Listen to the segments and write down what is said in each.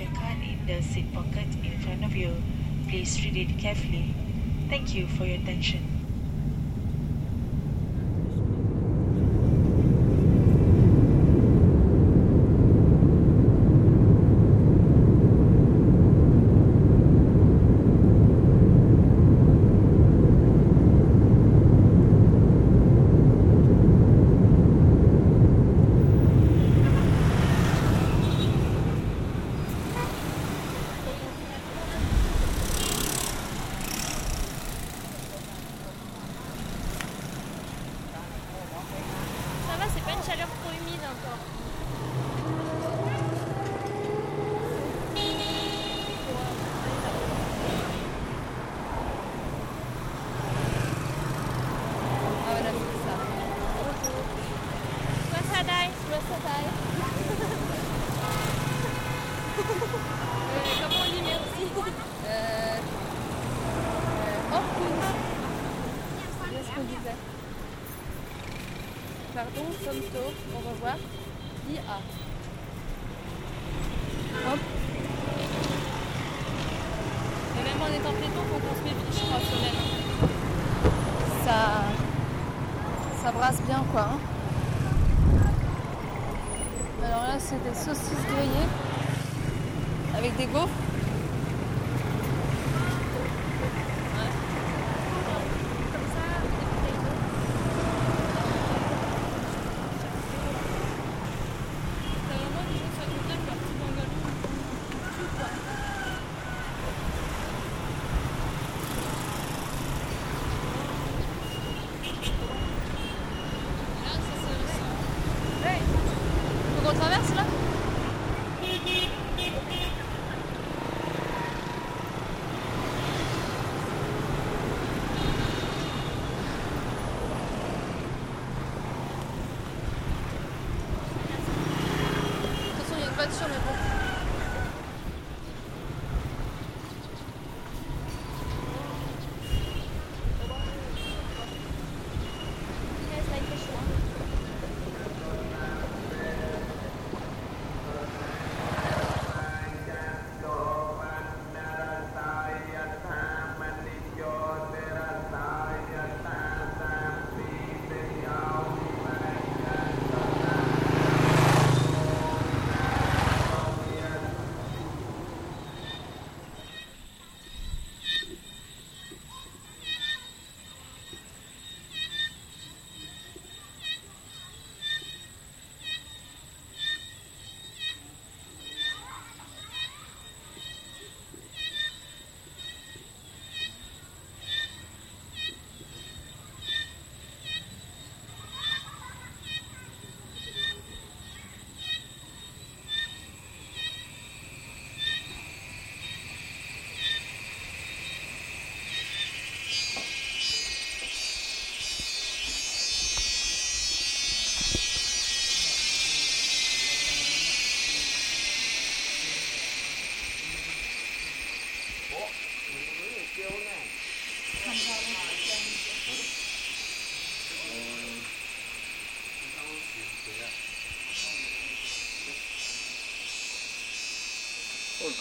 Your card in the seat pocket in front of you. Please read it carefully. Thank you for your attention. stuff.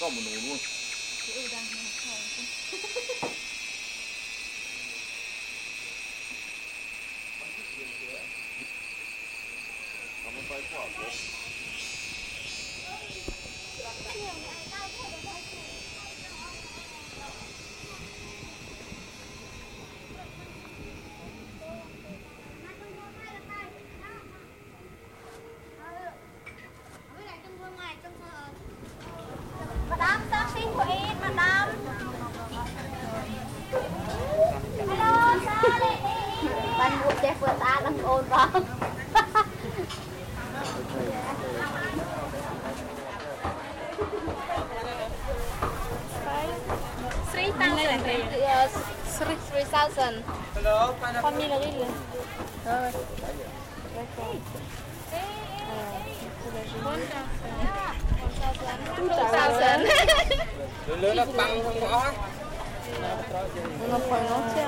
搞不懂。ព្រោះតាដឹងអូនបង3,000 yes 3,000 hello family really oh okay lớn lớn nó tăng không có nó còn nó chưa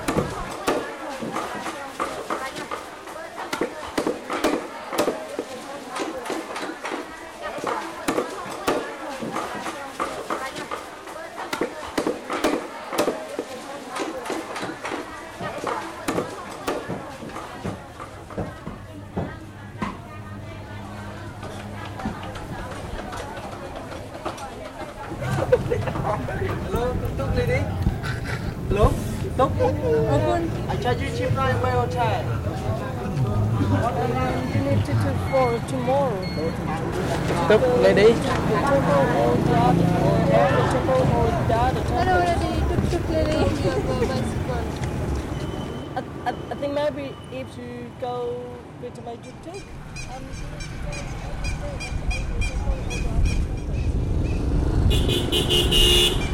I, I think maybe if you go with my TikTok. Um,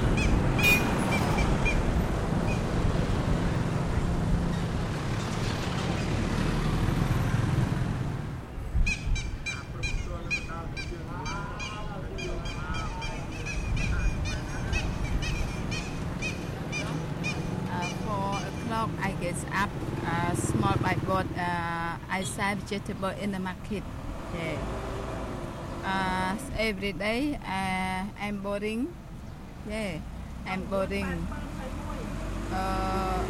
vegetable in the market. Yeah. Uh, every day uh, I'm boring. Yeah, I'm boring. Uh,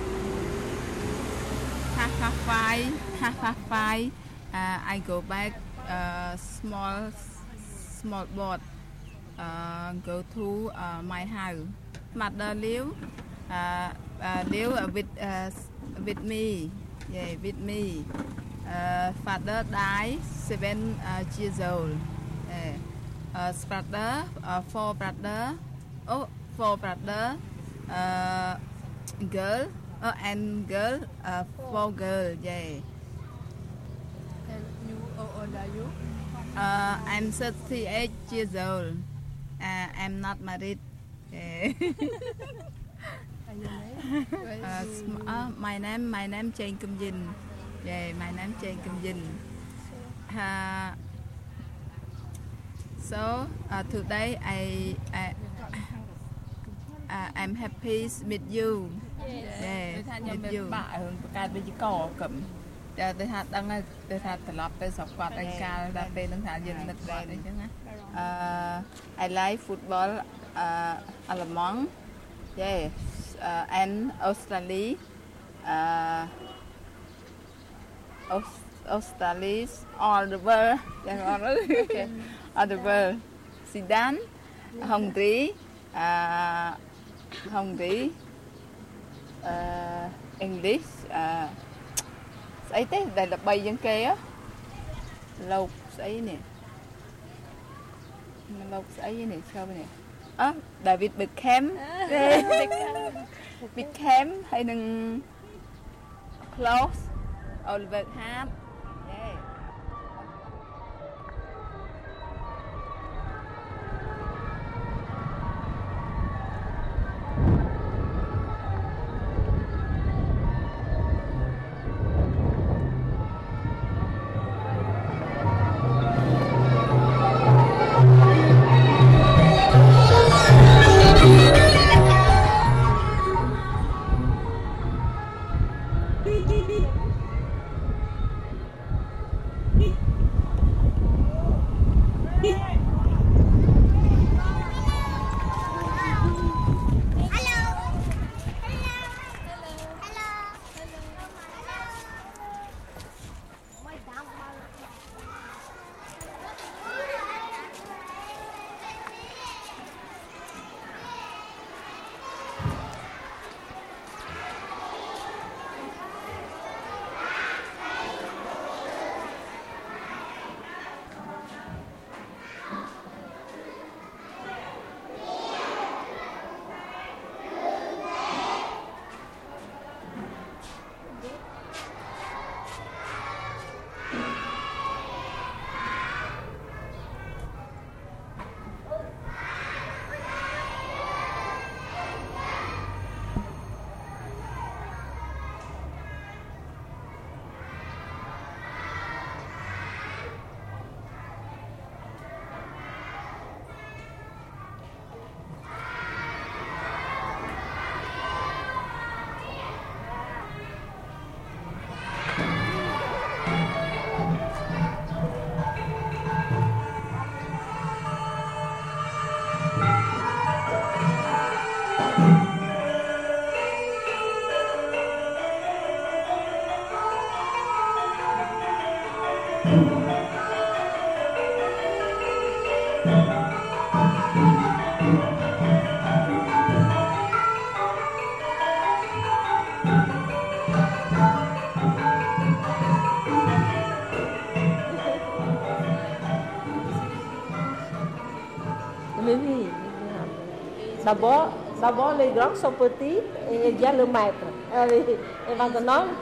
half past five, half half five, uh, I go back uh, small small boat. Uh, go to uh, my house. Mother live uh, uh, live with uh, with me. Yeah, with me. Uh, father died seven uh, years old. Uh, uh, brother, uh, four brother, oh, four brother, uh, girl, uh, and girl, uh, four girl, yeah. And you, how old are you? Uh, I'm 38 years old. Uh, I'm not married. Yeah. uh, my name, my name Jane Kim Jin. Yeah, my name Jane Kim Yin. Uh, so uh, today I, I uh, I'm happy with you. Yes. Yeah, with you. បាក់រឿងប្រកាសវិជ្ជាកកឹមតែទៅថាដឹងទៅថាត្រឡប់ទៅស្រុកគាត់ឯកាលដល់ពេលនឹងថាយើងនឹកគាត់អីចឹងណាអឺ I like football uh Alemang. Yes. Uh, and Australia. Uh Australis, all the world, okay. all the world. Sudan, Hungary, uh, Hungary, uh, English, uh, ស្អីទេដែលល្បីជាងគេលោកស្អីនេះលោកស្អីនេះឈប់នេះអឺ David Beckham Beckham ហើយនឹង Close about ham. les grands sont petits et il y a le maître. Ah et maintenant. dans la tête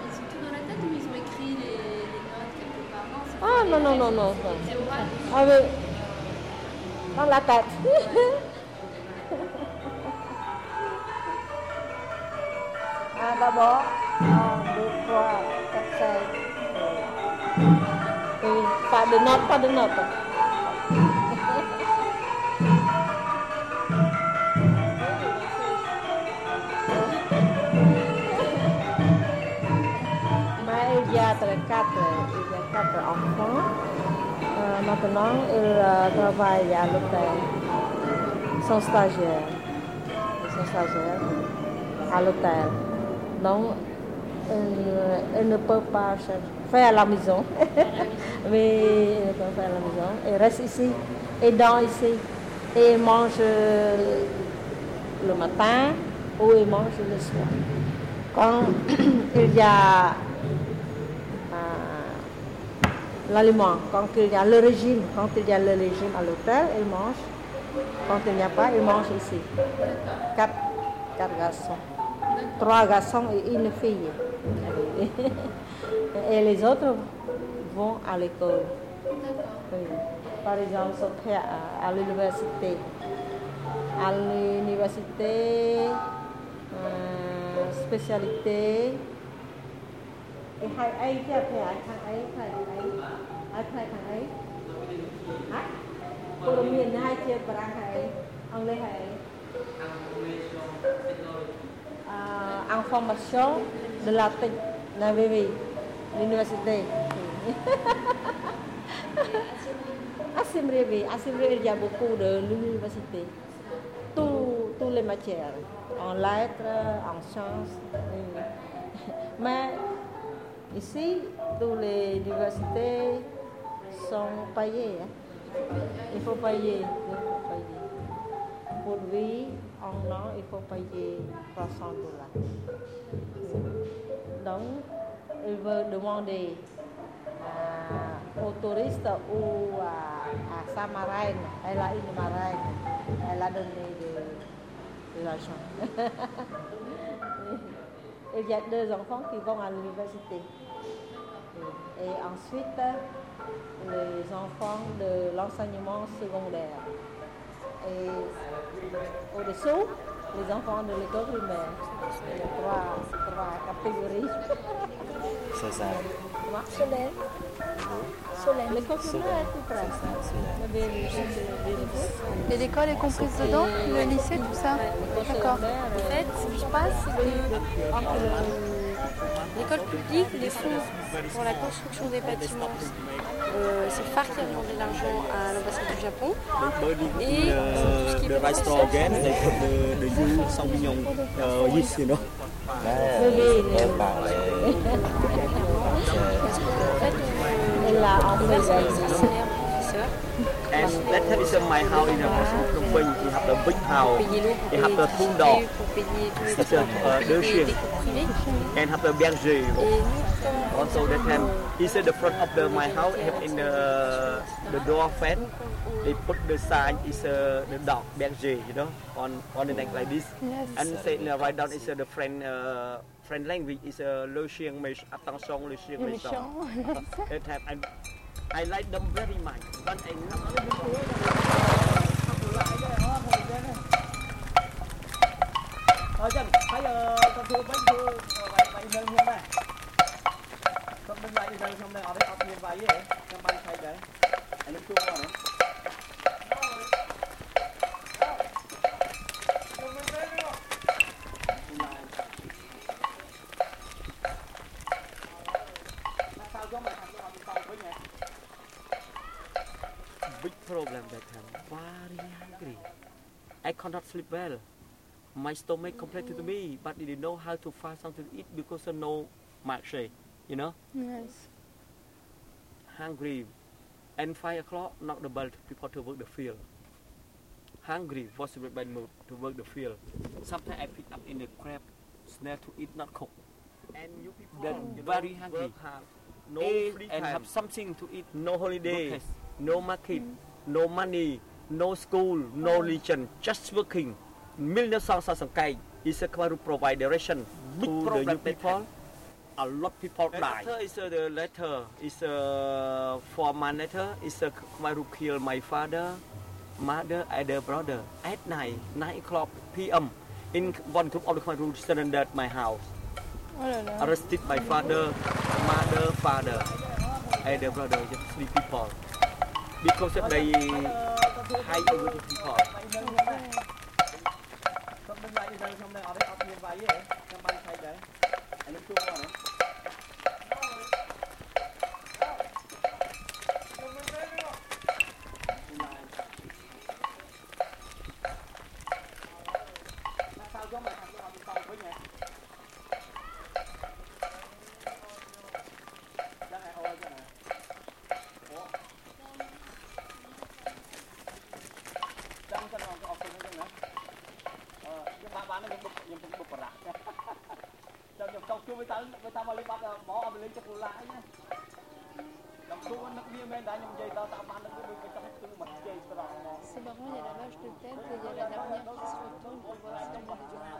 ils ont écrit les, notes quelque part Ah non, non, non, non. ah, oui. Dans la tête. ah, D'abord, pas de notes, pas de notes. enfant. Uh, maintenant, il euh, travaille à l'hôtel. Son stagiaire. Son stagiaire à l'hôtel. Donc, euh, il ne peut pas faire la maison. Mais elle ne faire la maison. Il reste ici. Et dans ici. Et mange le matin ou il mange le soir. Quand il y a l'aliment. Quand il y a le régime, quand il y a le régime à l'hôtel, il mange. Quand il n'y a pas, il mange ici. Quatre, garçons. Trois garçons et une fille. Et les autres vont à l'école. Par exemple, à, à l'université. À l'université, euh, spécialité, គេហៅអីទៀតគេអាចខាងអីខ្លែងអីអាចខ្លែងខាងអីហ៎ព័ត៌មានហៅជាបារាំងហៅអីអង់គ្លេសហៅអី uh, information de la la VV l'université អាស៊ីមរីវីអាស៊ីមរីវីយ៉ាបូគូដឺលូនីវ៉ាស៊ីទេទូទូលេម៉ាជែអនឡែត្រអនសានម៉ែ Ici, toutes les universités sont payées. Hein. Il faut payer. Pour lui, en an, il faut payer 300 dollars. Donc, il veut demander aux touristes ou à, sa marraine, elle a une marraine, elle a donné de l'argent. il y a deux enfants qui vont à l'université. Et ensuite, les enfants de l'enseignement secondaire. Et au-dessous, les enfants de l'école primaire. Il y a trois, trois catégories. C'est ça. Solène. Solène. Mais l'école est comprise dedans Le lycée, tout ça D'accord. Euh, en fait, ce qui se passe, euh, L'école publique, les fonds pour la construction des bâtiments, euh, c'est le phare qui a demandé l'argent à l'ambassade du Japon. Et le restaurant de, de Yu Sang nên là ông bây giờ em đã thấy xem mai hao đi là một số công binh thì học được vinh hào thì học được thun đỏ thì ở đưa truyền ờ, em học được biang gì also that time he said the front of the my house have in the uh, the door fan they put the sign is uh, the dog biang gì you know on on the neck like this yes. and say write down is uh, the friend uh, friend language is a Le Chien Mei Attention Le Chien I, like them very much. But I sleep well. My stomach complained to me, but they didn't know how to find something to eat because there's no milkshake, you know? Yes. Hungry. And 5 o'clock, not the bell people to work the field. Hungry, was by mood to work the field. Sometimes I pick up in the crab snare to eat, not cook. And you people they you very know, hungry. No eat free and have something to eat. No holiday, no market, mm. no money, no school, no religion, just working. Million Songs of Sangkai is a Khmer provide direction Big to the new people. A lot of people and die. Letter is uh, the letter is a uh, four month letter. Is a uh, Khmer kill my father, mother, and the brother at night, nine o'clock p.m. In one group of the Khmer Rouge surrendered my house. Arrested my father, mother, father, and the brother, just three people. Because they ហើយអាយុទីផងខ្ញុំនឹងឡាយដល់ខ្ញុំនៅអត់ទេអត់មានវាយទេខ្ញុំបានឆៃដែរអានេះជួបអត់តាមមកលេងបាត់បងអត់លេងចុកឡាអីណាខ្ញុំទួនឹកវាមែនដែរខ្ញុំនិយាយដល់តាមបាននឹកវាដូចគេចង់ទូមកជ័យត្រង់ហ្មង C'est marrant, il y a la vache de tête et il y a la dernière qui se retourne pour voir si elle est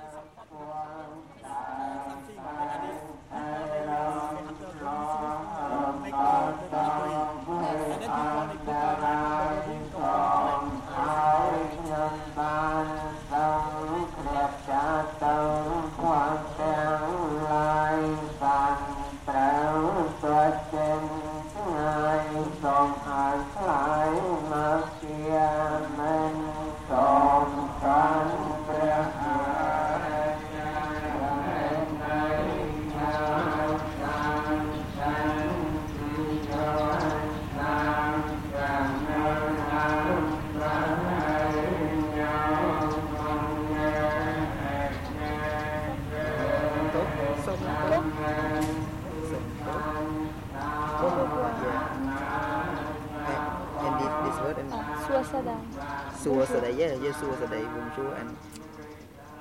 Bonjour today. Bonjour and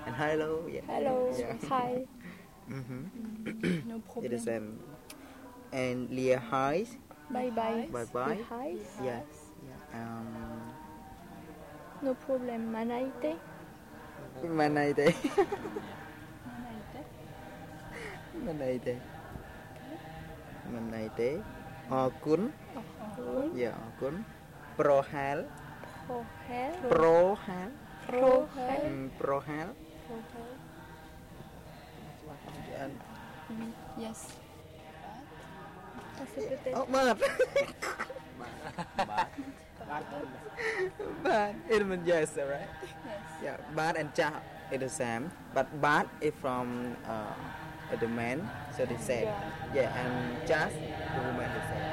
and hello. Yeah. Hello. Yeah. Hi. mm-hmm. no problem. It is um and Leah hi. Bye bye. Bye bye. Hi. Yeah. yeah. Um. No problem. Manaite. Manaite. Manaite. Manaite. Manaite. អរគុណអរគុណយ៉ាអរគុណប្រហែល Progel. Progel. Progel. Mm, Progel. Mm-hmm. Yes. Oh, maaf. Bad. Bad. It means yes, right? Yes. Yeah, bad and cha is the same, but bad is from uh, the man, so they say. Yeah, yeah and just the woman is the same.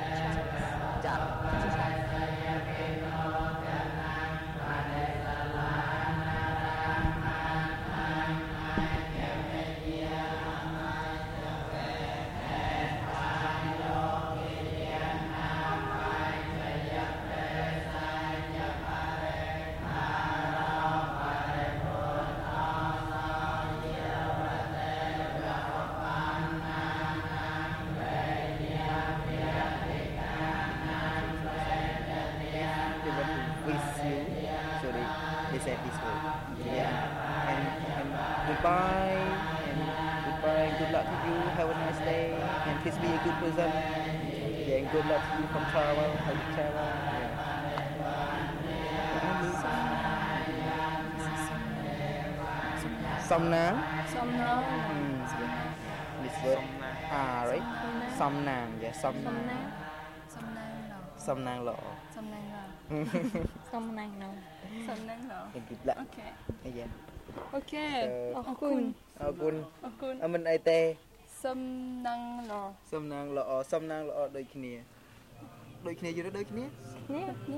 សំណាងសំណាង this word អារ៉េសំណាង yes សំណាងសំណាងល្អសំណាងល្អសំណាងល្អសំណាងល្អសំណាងល្អអូខេយ៉ាអូខេអរគុណអរគុណអរគុណអមិនអីទេសំណាងល្អសំណាងល្អសំណាងល្អដូចគ្នាដូចគ្នាយល់ដូចគ្នាគ្នាគ្នា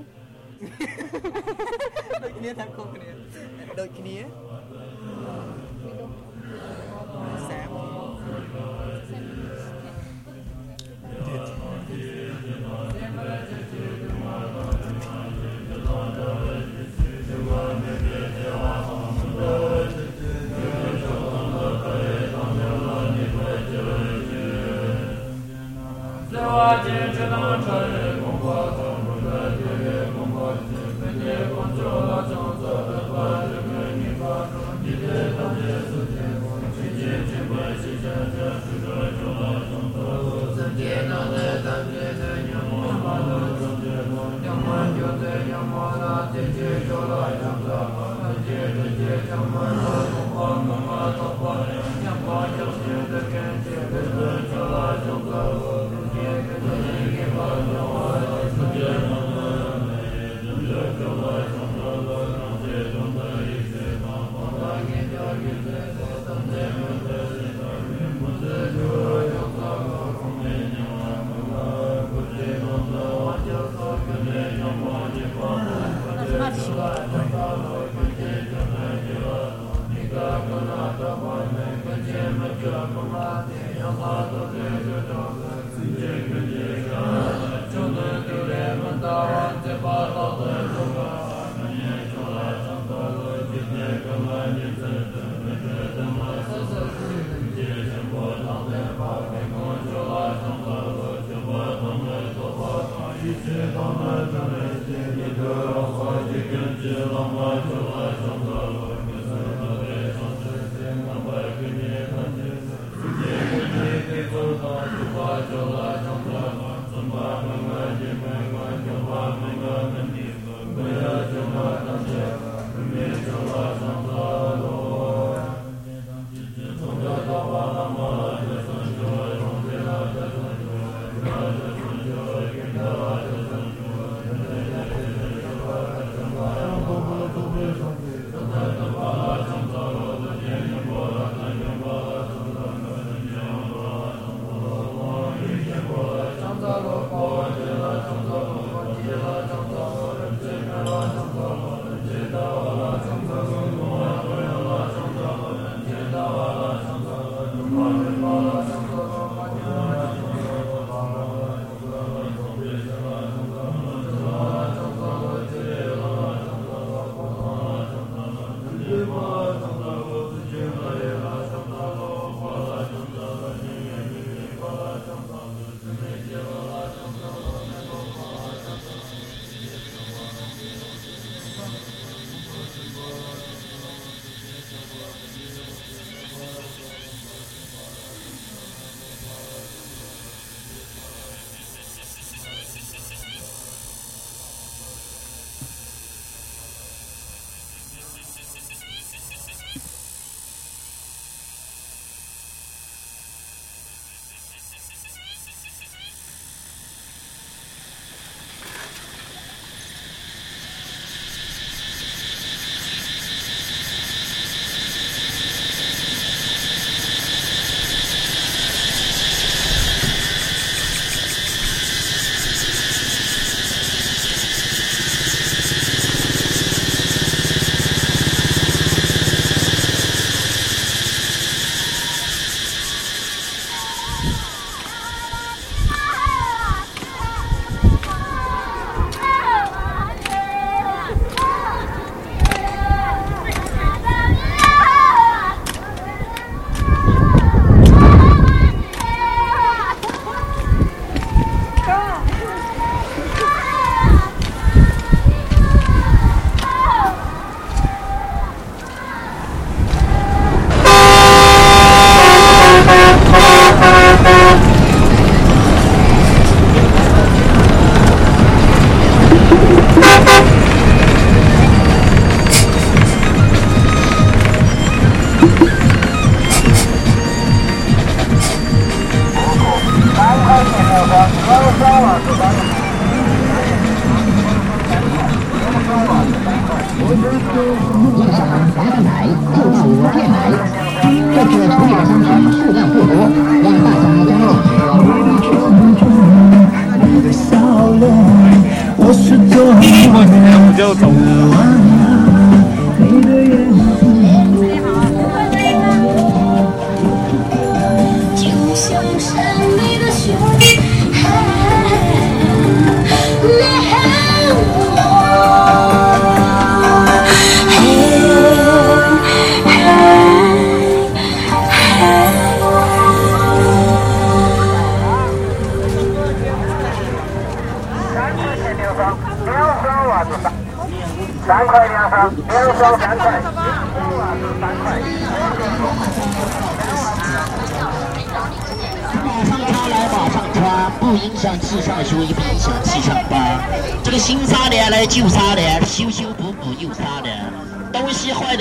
ដូចគ្នាតាមគុំគ្នាដូចគ្នា ཨོཾ་ཛ་ཎ་ཛ་ཎ་ བོ་གਵਾས བོ་ལ າດ ་ཡེ་ Ecco, Ecco, Ecco, Ecco,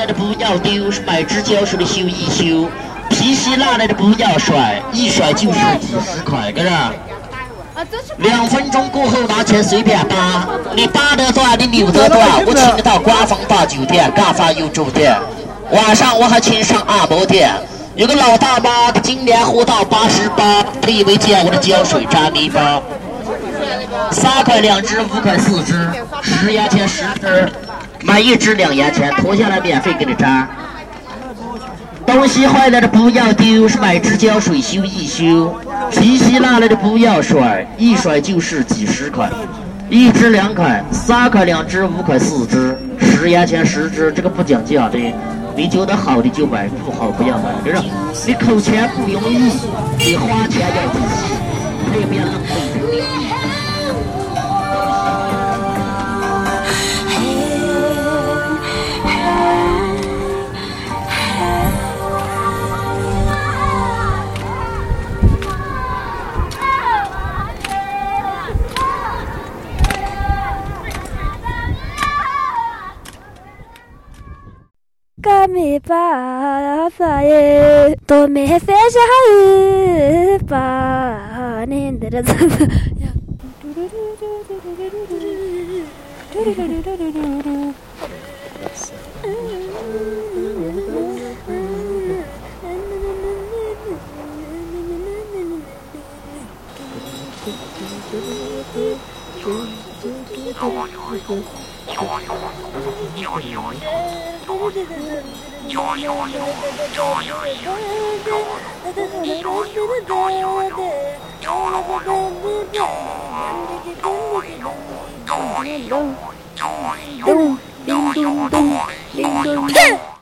的不要丢，是买只胶水的修一修，皮鞋烂来的不要甩，一甩就是几十块，个俩。两分钟过后拿钱随便扒，你扒得断，你扭得断，我请你到官方大酒店、干饭又住店，晚上我还请上按摩店。有个老大妈，她今年活到八十八，她以为见我的胶水沾泥巴。三块两只，五块四只，十元钱十只。买一支两元钱，脱下来免费给你扎。东西坏了的不要丢，是买只胶水修一修。皮皮烂了的不要甩，一甩就是几十块。一支两块，三块两只，五块四只，十元钱十只，这个不讲价的。你觉得好的就买，不好不要买，就是。你扣钱不容易，你花钱要就不要。me para to me fecha ha pa I want you to go home. 咚咚咚咚咚咚。